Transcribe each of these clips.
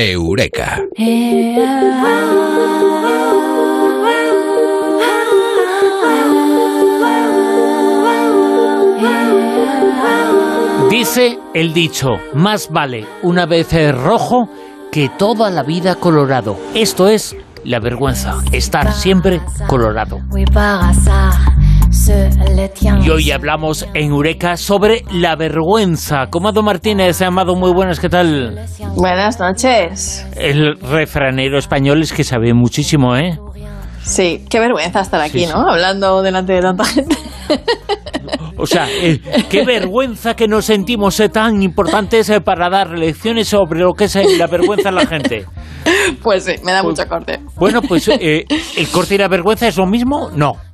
Eureka. Dice el dicho, más vale una vez rojo que toda la vida colorado. Esto es la vergüenza, estar siempre colorado. Y hoy hablamos en Eureka sobre la vergüenza. Comado Martínez, Amado, muy buenas, ¿qué tal? Buenas noches. El refranero español es que sabe muchísimo, ¿eh? Sí, qué vergüenza estar aquí, ¿no? Hablando delante de tanta gente. O sea, eh, qué vergüenza que nos sentimos eh, tan importantes eh, para dar lecciones sobre lo que es la vergüenza en la gente. Pues sí, me da mucho corte. Bueno, pues el corte y la vergüenza es lo mismo, no.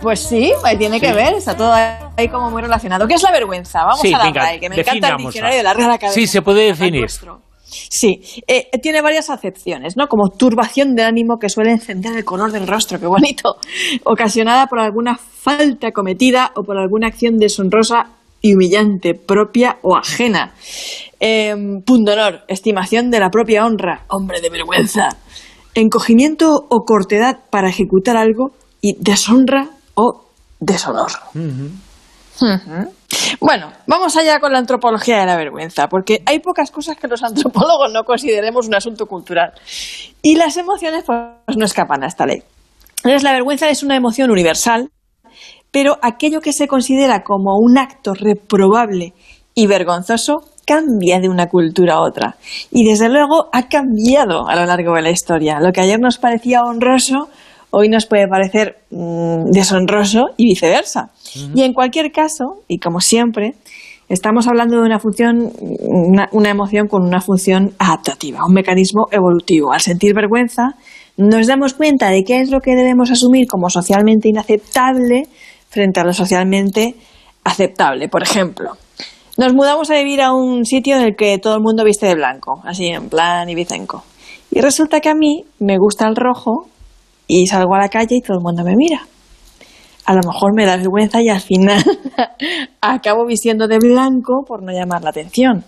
Pues sí, tiene que ver, está todo ahí como muy relacionado. ¿Qué es la vergüenza? Vamos a darle ahí, que me encanta el diccionario de la Real Academia. Sí, se puede definir. Sí, eh, tiene varias acepciones, ¿no? Como turbación del ánimo que suele encender el color del rostro, qué bonito, ocasionada por alguna falta cometida o por alguna acción deshonrosa y humillante, propia o ajena. Eh, pundonor, estimación de la propia honra, hombre de vergüenza. Encogimiento o cortedad para ejecutar algo y deshonra o deshonor. Bueno, vamos allá con la antropología de la vergüenza, porque hay pocas cosas que los antropólogos no consideremos un asunto cultural. Y las emociones pues, no escapan a esta ley. Entonces, la vergüenza es una emoción universal, pero aquello que se considera como un acto reprobable y vergonzoso cambia de una cultura a otra. Y desde luego ha cambiado a lo largo de la historia. Lo que ayer nos parecía honroso, hoy nos puede parecer mm, deshonroso y viceversa. Y en cualquier caso, y como siempre, estamos hablando de una función, una, emoción con una función adaptativa, un mecanismo evolutivo. Al sentir vergüenza, nos damos cuenta de qué es lo que debemos asumir como socialmente inaceptable frente a lo socialmente aceptable. Por ejemplo, nos mudamos a vivir a un sitio en el que todo el mundo viste de blanco, así en plan ibicenco. Y resulta que a mí me gusta el rojo y salgo a la calle y todo el mundo me mira a lo mejor me da vergüenza y al final acabo vistiendo de blanco por no llamar la atención.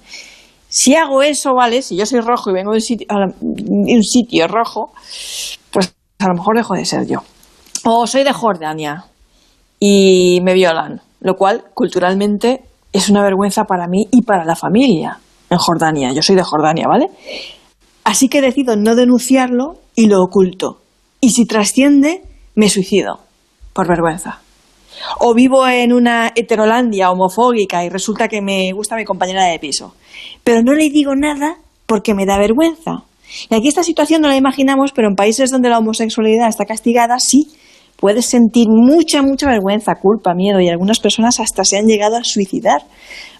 Si hago eso, ¿vale? Si yo soy rojo y vengo de un sitio, un sitio rojo, pues a lo mejor dejo de ser yo. O soy de Jordania y me violan, lo cual culturalmente es una vergüenza para mí y para la familia en Jordania. Yo soy de Jordania, ¿vale? Así que decido no denunciarlo y lo oculto. Y si trasciende, me suicido por vergüenza. O vivo en una heterolandia homofóbica y resulta que me gusta mi compañera de piso. Pero no le digo nada porque me da vergüenza. Y aquí esta situación no la imaginamos, pero en países donde la homosexualidad está castigada, sí, puedes sentir mucha, mucha vergüenza, culpa, miedo y algunas personas hasta se han llegado a suicidar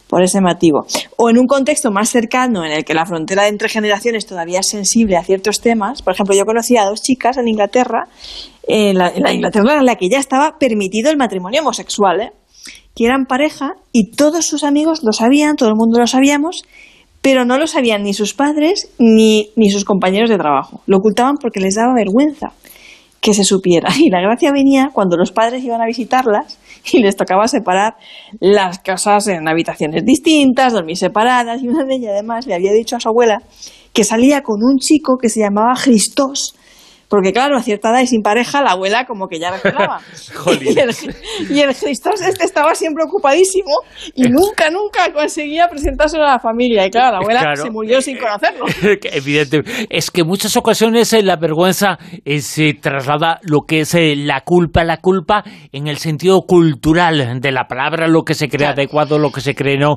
por ese motivo. O en un contexto más cercano en el que la frontera entre generaciones todavía es sensible a ciertos temas. Por ejemplo, yo conocí a dos chicas en Inglaterra, en la, Inglaterra en la que ya estaba permitido el matrimonio homosexual, ¿eh? que eran pareja y todos sus amigos lo sabían, todo el mundo lo sabíamos, pero no lo sabían ni sus padres ni, ni sus compañeros de trabajo. Lo ocultaban porque les daba vergüenza que se supiera. Y la gracia venía cuando los padres iban a visitarlas y les tocaba separar las casas en habitaciones distintas, dormir separadas, y una de ellas además le había dicho a su abuela que salía con un chico que se llamaba Christos, porque claro, a cierta edad y sin pareja, la abuela como que ya recelaba. y, el, y el este estaba siempre ocupadísimo y nunca, nunca conseguía presentarse a la familia. Y claro, la abuela se murió sin conocerlo. Evidente. Es que en muchas ocasiones eh, la vergüenza eh, se traslada lo que es eh, la culpa, la culpa en el sentido cultural de la palabra, lo que se cree adecuado, lo que se cree no,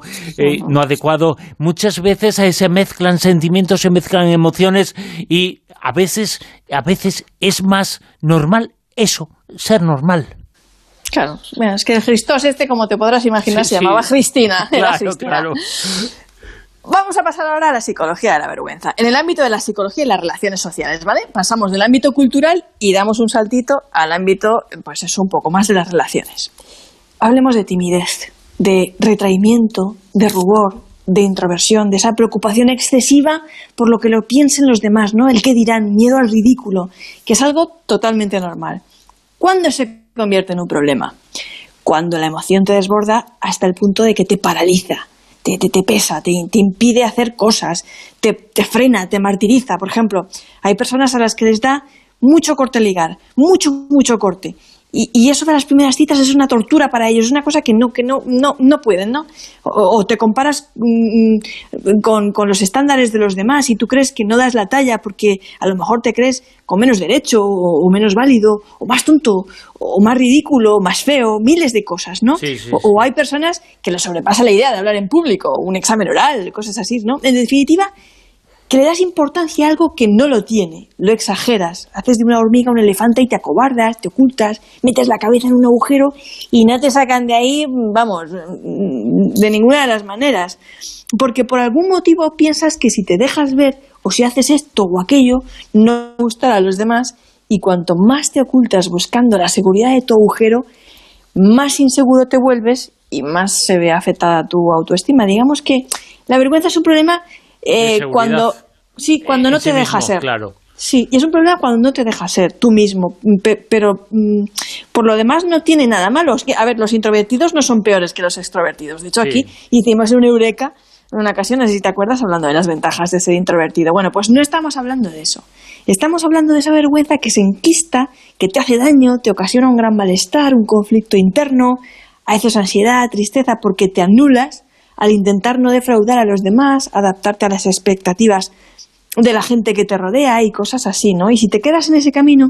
no adecuado. Muchas veces se mezclan sentimientos, se mezclan emociones y a veces, a veces es más normal eso, ser normal. Claro, es que el Cristos este, como te podrás imaginar, se llamaba Cristina. Claro, claro. Vamos a pasar ahora a la psicología de la vergüenza. En el ámbito de la psicología y las relaciones sociales, ¿vale? Pasamos del ámbito cultural y damos un saltito al ámbito, pues eso, un poco más de las relaciones. Hablemos de timidez, de retraimiento, de rubor, de introversión, de esa preocupación excesiva por lo que lo piensen los demás, ¿no? El que dirán, miedo al ridículo, que es algo totalmente normal. ¿Cuándo se convierte en un problema? Cuando la emoción te desborda hasta el punto de que te paraliza, te, te, pesa, te, te, impide hacer cosas, te, te frena, te martiriza. Por ejemplo, hay personas a las que les da mucho corte ligar, mucho, mucho corte. Y, eso de las primeras citas es una tortura para ellos, es una cosa que no, que no, no, no pueden, ¿no? O, te comparas mm, con, con, los estándares de los demás y tú crees que no das la talla porque a lo mejor te crees con menos derecho o, menos válido o más tonto o más ridículo, o más feo, miles de cosas, ¿no? o, o, hay personas que les sobrepasa la idea de hablar en público, un examen oral, cosas así, ¿no? En definitiva, que le das importancia a algo que no lo tiene, lo exageras, haces de una hormiga un elefante y te acobardas, te ocultas, metes la cabeza en un agujero y no te sacan de ahí, vamos, de ninguna de las maneras. Porque por algún motivo piensas que si te dejas ver o si haces esto o aquello, no gustará a los demás y cuanto más te ocultas buscando la seguridad de tu agujero, más inseguro te vuelves y más se ve afectada tu autoestima. Digamos que la vergüenza es un problema eh, cuando sí cuando no te deja ser. claro. Sí y es un problema cuando no te deja ser tú mismo pero mm, por lo demás no tiene nada malo. A ver los introvertidos no son peores que los extrovertidos. De hecho aquí hicimos una eureka en una ocasión, no sé si te acuerdas, hablando de las ventajas de ser introvertido. Bueno, pues no estamos hablando de eso. Estamos hablando de esa vergüenza que se enquista, que te hace daño, te ocasiona un gran malestar, un conflicto interno, a veces ansiedad, tristeza, porque te anulas al intentar no defraudar a los demás, adaptarte a las expectativas de la gente que te rodea y cosas así, ¿no? Y si te quedas en ese camino,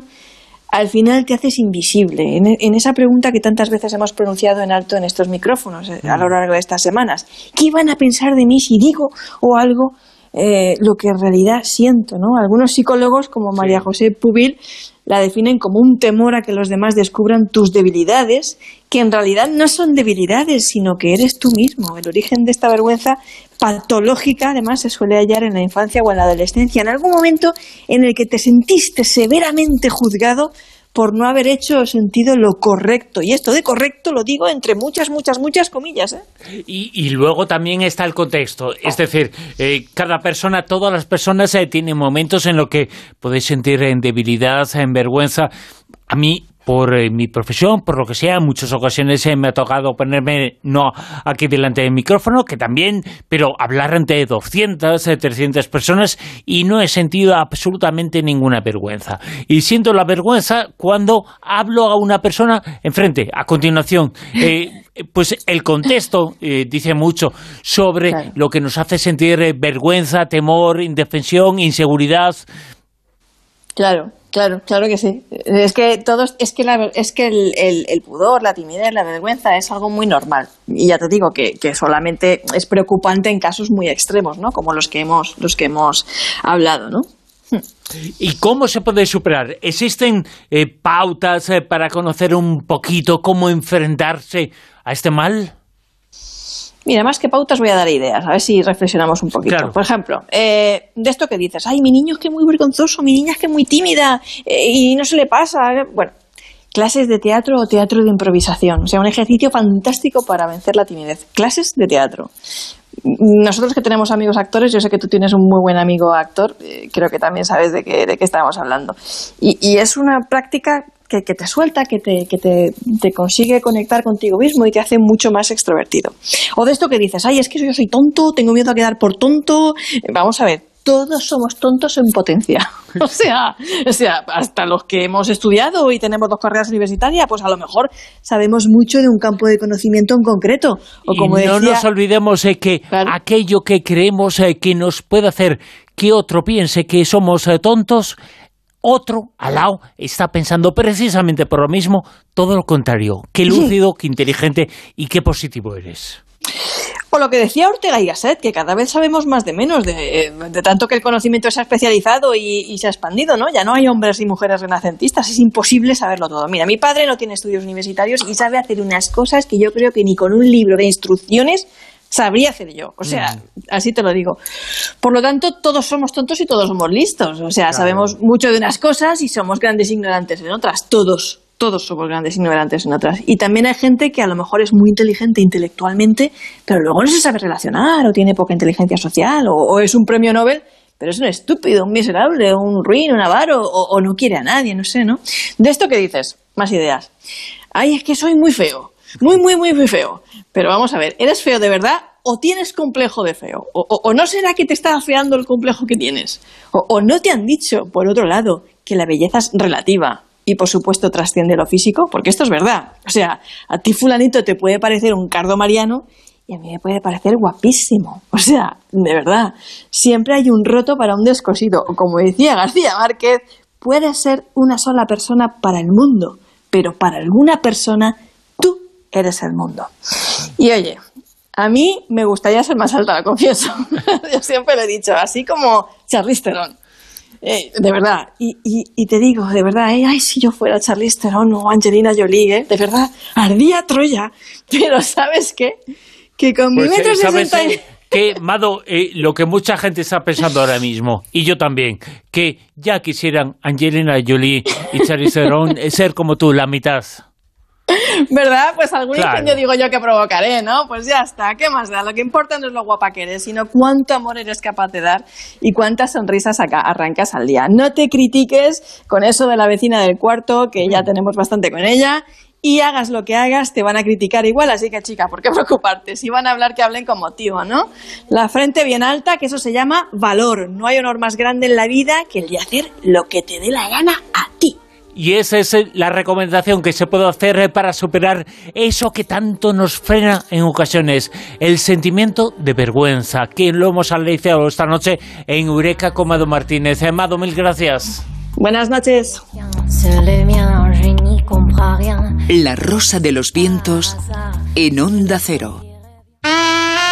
al final te haces invisible. En, esa pregunta que tantas veces hemos pronunciado en alto en estos micrófonos eh, a lo largo de estas semanas, ¿qué van a pensar de mí si digo o algo eh, lo que en realidad siento, ¿no? Algunos psicólogos, como María José Pubil, la definen como un temor a que los demás descubran tus debilidades, que en realidad no son debilidades, sino que eres tú mismo. El origen de esta vergüenza patológica, además, se suele hallar en la infancia o en la adolescencia, en algún momento en el que te sentiste severamente juzgado por no haber hecho sentido lo correcto. Y esto de correcto lo digo entre muchas, muchas, muchas comillas. ¿eh? Y, luego también está el contexto. Es decir, eh, cada persona, todas las personas eh, tienen momentos en los que podéis sentir en debilidad, en vergüenza. A mí por eh, mi profesión, por lo que sea, en muchas ocasiones eh, me ha tocado ponerme no aquí delante del micrófono, que también, pero hablar ante 200, 300 eh, personas y no he sentido absolutamente ninguna vergüenza. Y siento la vergüenza cuando hablo a una persona enfrente, a continuación. pues el contexto dice mucho sobre lo que nos hace sentir vergüenza, temor, indefensión, inseguridad. Claro, Claro, claro que sí. Es que todos, es que, es que el, pudor, la timidez, la vergüenza es algo muy normal. Y ya te digo que, solamente es preocupante en casos muy extremos, ¿no? Como los que hemos, los que hemos hablado, ¿no? ¿Y cómo se puede superar? ¿Existen eh, pautas eh, para conocer un poquito cómo enfrentarse a este mal? Mira, más que pautas voy a dar ideas, a ver si reflexionamos un poquito. Por ejemplo, eh, de esto que dices, ay, mi niño es que es muy vergonzoso, mi niña es que es muy tímida eh, y no se le pasa. Bueno, clases de teatro o teatro de improvisación, o sea, un ejercicio fantástico para vencer la timidez. Clases de teatro. Nosotros que tenemos amigos actores, yo sé que tú tienes un muy buen amigo actor, eh, creo que también sabes de qué, de qué estamos hablando. Y, y es una práctica que, te suelta, que, te, que te, te, consigue conectar contigo mismo y te hace mucho más extrovertido. O de esto que dices, ay, es que yo soy tonto, tengo miedo a quedar por tonto. Vamos a ver, todos somos tontos en potencia. O sea, o sea, hasta los que hemos estudiado y tenemos dos carreras universitarias, pues a lo mejor sabemos mucho de un campo de conocimiento en concreto. O como y no nos olvidemos de que aquello que creemos eh, que nos puede hacer que otro piense que somos eh, tontos otro al lado está pensando precisamente por lo mismo, todo lo contrario. Qué lúcido, qué inteligente y qué positivo eres. O lo que decía Ortega y Gasset, que cada vez sabemos más de menos, de, tanto que el conocimiento se ha especializado y, se ha expandido, ¿no? Ya no hay hombres y mujeres renacentistas, es imposible saberlo todo. Mira, mi padre no tiene estudios universitarios y sabe hacer unas cosas que yo creo que ni con un libro de instrucciones sabría hacer yo. O sea, mm. así te lo digo. Por lo tanto, todos somos tontos y todos somos listos. O sea, sabemos mucho de unas cosas y somos grandes ignorantes en otras. Todos, todos somos grandes ignorantes en otras. Y también hay gente que a lo mejor es muy inteligente intelectualmente, pero luego no se sabe relacionar, o tiene poca inteligencia social, o, es un premio Nobel, pero es un estúpido, un miserable, un ruin, un avaro, o, o no quiere a nadie, no sé, ¿no? De esto que dices, más ideas. Ay, es que soy muy feo. Muy, muy, muy, muy feo. Pero vamos a ver, ¿eres feo de verdad o tienes complejo de feo, o, no será que te está afeando el complejo que tienes, o, no te han dicho, por otro lado, que la belleza es relativa y por supuesto trasciende lo físico, porque esto es verdad. O sea, a ti fulanito te puede parecer un cardo mariano y a mí me puede parecer guapísimo. O sea, de verdad, siempre hay un roto para un descosido. O como decía García Márquez, puede ser una sola persona para el mundo, pero para alguna persona eres el mundo. Y oye, a mí me gustaría ser más alta, confieso. Yo siempre lo he dicho, así como Charlize Theron. Eh, de verdad, y, y, te digo, de verdad, eh, ay, si yo fuera Charlize Theron o Angelina Jolie, eh, de verdad, ardía Troya. Pero ¿sabes qué? Que con mi pues, metro sesenta que, Mado, lo que mucha gente está pensando ahora mismo, y yo también, que ya quisieran Angelina Jolie y Charlize Theron ser como tú, la mitad. ¿Verdad? Pues algún incendio digo yo que provocaré, ¿no? Pues ya está, ¿qué más da? Lo que importa no es lo guapa que eres, sino cuánto amor eres capaz de dar y cuántas sonrisas arrancas al día. No te critiques con eso de la vecina del cuarto, que ya tenemos bastante con ella, y hagas lo que hagas, te van a criticar igual, así que chica, ¿por qué preocuparte? Si van a hablar, que hablen con motivo, ¿no? La frente bien alta, que eso se llama valor. No hay honor más grande en la vida que el de hacer lo que te dé la gana a ti. Y esa es la recomendación que se puede hacer para superar eso que tanto nos frena en ocasiones, el sentimiento de vergüenza, que lo hemos analizado esta noche en Eureka con Mado Martínez. Amado, mil gracias. Buenas noches. La rosa de los vientos en onda cero.